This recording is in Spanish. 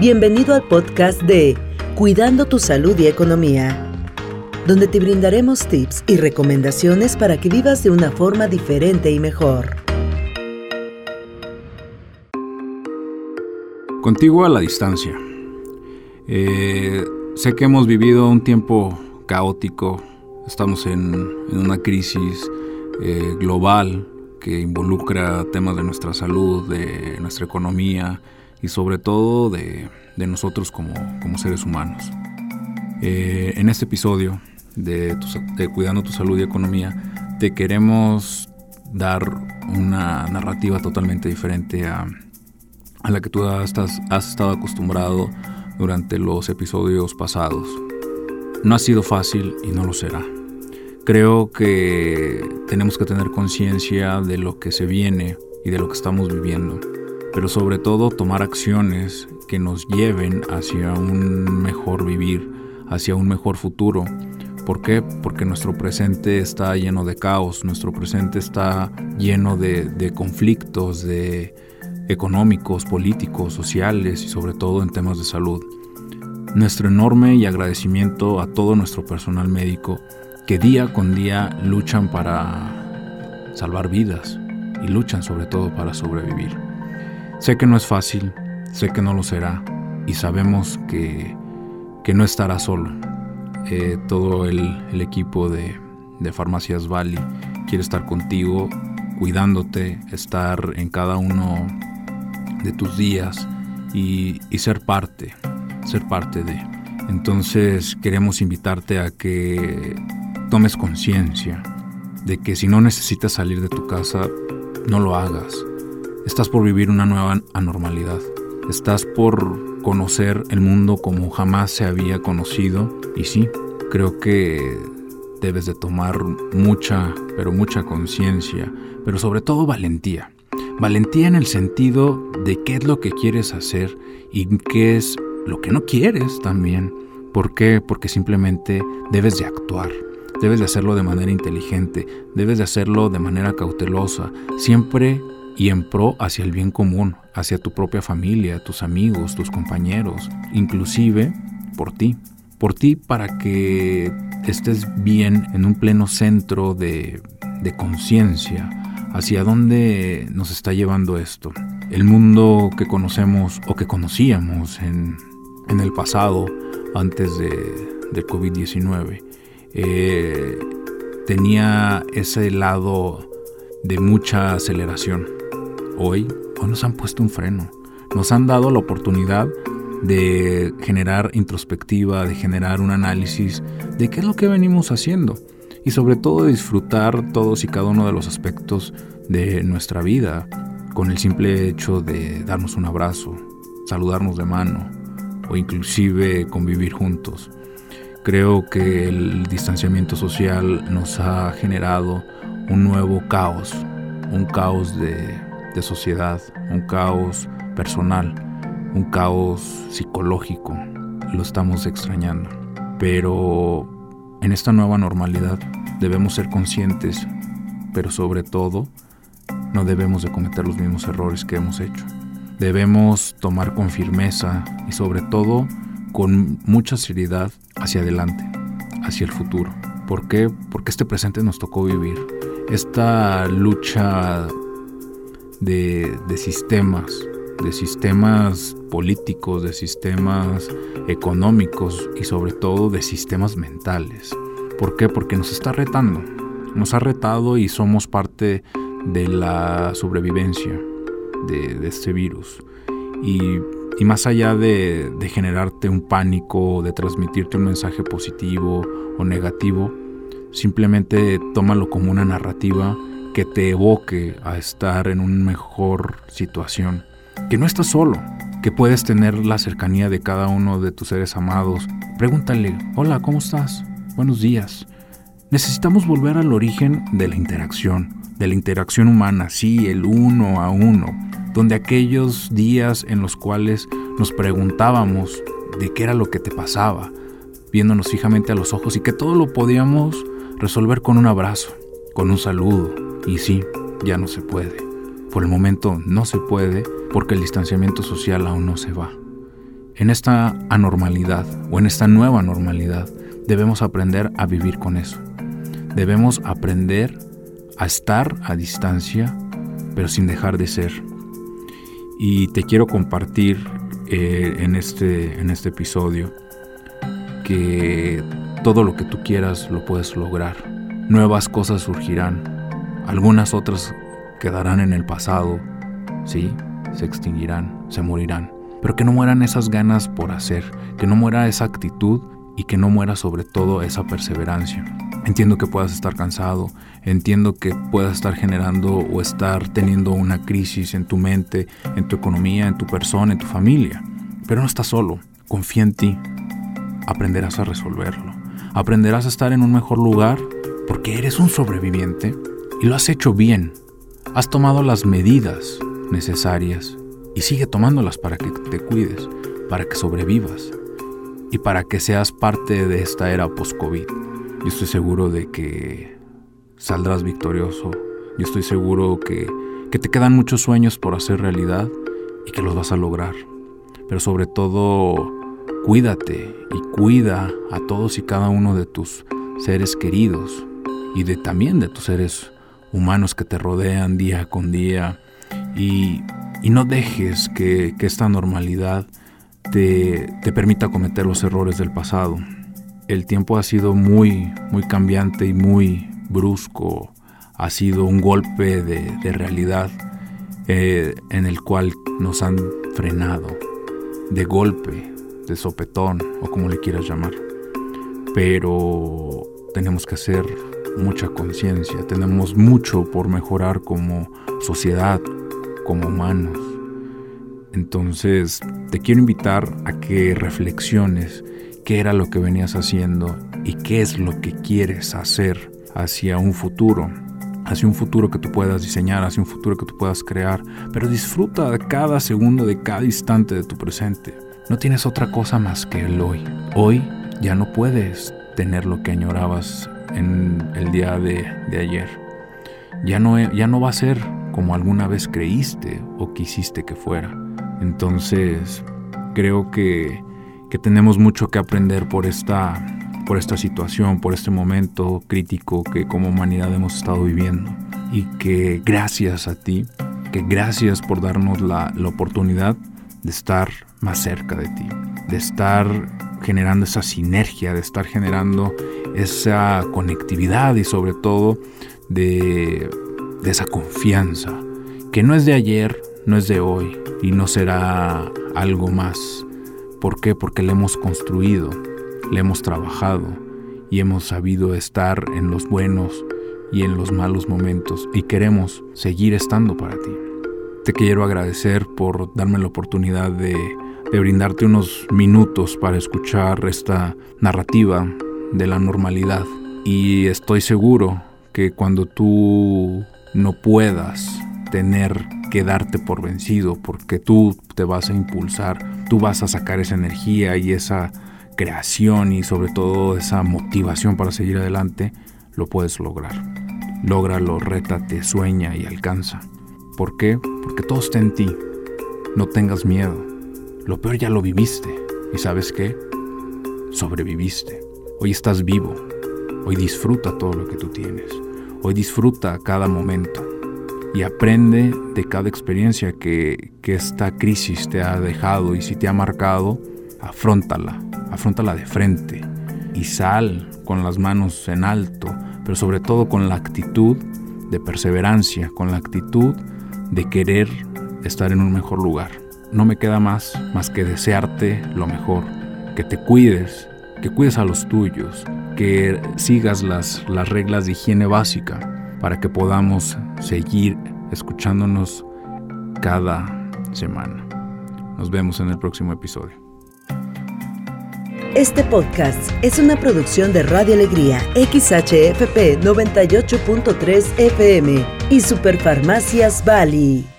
Bienvenido al podcast de Cuidando tu Salud y Economía, donde te brindaremos tips y recomendaciones para que vivas de una forma diferente y mejor. Contigo a la distancia. Eh, sé que hemos vivido un tiempo caótico, estamos en, una crisis eh, global que involucra temas de nuestra salud, de nuestra economía, y sobre todo de, nosotros como, seres humanos. Eh, en este episodio de, Cuidando tu Salud y Economía, te queremos dar una narrativa totalmente diferente a, la que tú has, has estado acostumbrado durante los episodios pasados. No ha sido fácil y no lo será. Creo que tenemos que tener conciencia de lo que se viene y de lo que estamos viviendo pero sobre todo tomar acciones que nos lleven hacia un mejor vivir, hacia un mejor futuro. ¿Por qué? Porque nuestro presente está lleno de caos, nuestro presente está lleno de, conflictos de económicos, políticos, sociales y sobre todo en temas de salud. Nuestro enorme y agradecimiento a todo nuestro personal médico que día con día luchan para salvar vidas y luchan sobre todo para sobrevivir. Sé que no es fácil, sé que no lo será y sabemos que, no estará solo. Eh, todo el, equipo de, Farmacias Valley quiere estar contigo, cuidándote, estar en cada uno de tus días y, y ser parte, ser parte de. Entonces queremos invitarte a que tomes conciencia de que si no necesitas salir de tu casa, no lo hagas Estás por vivir una nueva anormalidad. Estás por conocer el mundo como jamás se había conocido. Y sí, creo que debes de tomar mucha, pero mucha conciencia, pero sobre todo valentía. Valentía en el sentido de qué es lo que quieres hacer y qué es lo que no quieres también. ¿Por qué? Porque simplemente debes de actuar. Debes de hacerlo de manera inteligente, debes de hacerlo de manera cautelosa, siempre y en pro hacia el bien común, hacia tu propia familia, tus amigos, tus compañeros, inclusive por ti. Por ti para que estés bien en un pleno centro de, conciencia hacia dónde nos está llevando esto. El mundo que conocemos o que conocíamos en, el pasado, antes de, del COVID-19, eh, tenía ese lado de mucha aceleración hoy, nos han puesto un freno. Nos han dado la oportunidad de generar introspectiva, de generar un análisis de qué es lo que venimos haciendo y sobre todo de disfrutar todos y cada uno de los aspectos de nuestra vida con el simple hecho de darnos un abrazo, saludarnos de mano o inclusive convivir juntos. Creo que el distanciamiento social nos ha generado un nuevo caos, un caos de de sociedad, un caos personal, un caos psicológico. Lo estamos extrañando. Pero en esta nueva normalidad debemos ser conscientes, pero sobre todo no debemos de cometer los mismos errores que hemos hecho. Debemos tomar con firmeza y sobre todo con mucha seriedad hacia adelante, hacia el futuro. ¿Por qué? Porque este presente nos tocó vivir. Esta lucha de, sistemas, de sistemas políticos, de sistemas económicos y sobre todo de sistemas mentales. ¿Por qué? Porque nos está retando. Nos ha retado y somos parte de la sobrevivencia de, este virus. Y, más allá de, de, generarte un pánico, de transmitirte un mensaje positivo o negativo, simplemente tómalo como una narrativa que te evoque a estar en una mejor situación. Que no estás solo, que puedes tener la cercanía de cada uno de tus seres amados. Pregúntale, hola, ¿cómo estás? Buenos días. Necesitamos volver al origen de la interacción, de la interacción humana, sí, el uno a uno, donde aquellos días en los cuales nos preguntábamos de qué era lo que te pasaba, viéndonos fijamente a los ojos y que todo lo podíamos resolver con un abrazo, con un saludo, y sí, ya no se puede. Por el momento no se puede porque el distanciamiento social aún no se va. en esta anormalidad o en esta nueva normalidad, debemos aprender a vivir con eso. Debemos aprender a estar a distancia, pero sin dejar de ser. Y te quiero compartir eh, en, este, en este episodio que todo lo que tú quieras lo puedes lograr. Nuevas cosas surgirán, algunas otras quedarán en el pasado, sí, se extinguirán, se morirán pero que no mueran esas ganas por hacer, que no muera esa actitud y que no muera sobre todo esa perseverancia. Entiendo que puedas estar cansado, entiendo que puedas estar generando o estar teniendo una crisis en tu mente, en tu economía, en tu persona, en tu familia, pero no estás solo, confía en ti, aprenderás a resolverlo, aprenderás a estar en un mejor lugar porque eres un sobreviviente y lo has hecho bien, has tomado las medidas necesarias y sigue tomándolas para que te cuides, para que sobrevivas y para que seas parte de esta era post-COVID. Yo estoy seguro de que saldrás victorioso. Yo estoy seguro que, que te quedan muchos sueños por hacer realidad y que los vas a lograr. Pero sobre todo, cuídate y cuida a todos y cada uno de tus seres queridos y de también de tus seres humanos que te rodean día con día. Y y no dejes que, esta normalidad te, te, permita cometer los errores del pasado. El tiempo ha sido muy, muy cambiante y muy brusco. Ha sido un golpe de, realidad eh, en el cual nos han frenado de golpe, de sopetón o como le quieras llamar. Pero tenemos que hacer mucha conciencia, tenemos mucho por mejorar como sociedad, como humanos. Entonces, te quiero invitar a que reflexiones qué era lo que venías haciendo y qué es lo que quieres hacer hacia un futuro, hacia un futuro que tú puedas diseñar, hacia un futuro que tú puedas crear, pero disfruta de cada segundo, de cada instante de tu presente. No tienes otra cosa más que el hoy. Hoy ya no puedes tener lo que añorabas en el día de, de ayer. Ya no, ya no va a ser como alguna vez creíste o quisiste que fuera. Entonces, creo que, tenemos mucho que aprender por esta, por esta situación, por este momento crítico que como humanidad hemos estado viviendo. Y que gracias a ti, que gracias por darnos la, la oportunidad de estar más cerca de ti, de estar generando esa sinergia, de estar generando esa conectividad y sobre todo de esa confianza, que no es de ayer, no es de hoy y no será algo más. ¿Por qué? Porque le hemos construido, le hemos trabajado y hemos sabido estar en los buenos y en los malos momentos y queremos seguir estando para ti. Te quiero agradecer por darme la oportunidad de, de brindarte unos minutos para escuchar esta narrativa de la normalidad y estoy seguro que cuando tú no puedas tener que darte por vencido, porque tú te vas a impulsar, tú vas a sacar esa energía y esa creación y sobre todo esa motivación para seguir adelante, lo puedes lograr. Lógralo, rétate, sueña y alcanza. ¿Por qué? Porque todo está en ti. No tengas miedo. Lo peor ya lo viviste. ¿Y sabes qué? Sobreviviste. Hoy estás vivo. Hoy disfruta todo lo que tú tienes. Hoy disfruta cada momento y aprende de cada experiencia que, esta crisis te ha dejado y si te ha marcado, afrontala, afrontala de frente y sal con las manos en alto, pero sobre todo con la actitud de perseverancia, con la actitud de querer estar en un mejor lugar. No me queda más más que desearte lo mejor, que te cuides, que cuides a los tuyos, que sigas las, las reglas de higiene básica para que podamos seguir escuchándonos cada semana. Nos vemos en el próximo episodio. Este podcast es una producción de Radio Alegría XHFP 98.3 FM y Superfarmacias Bali.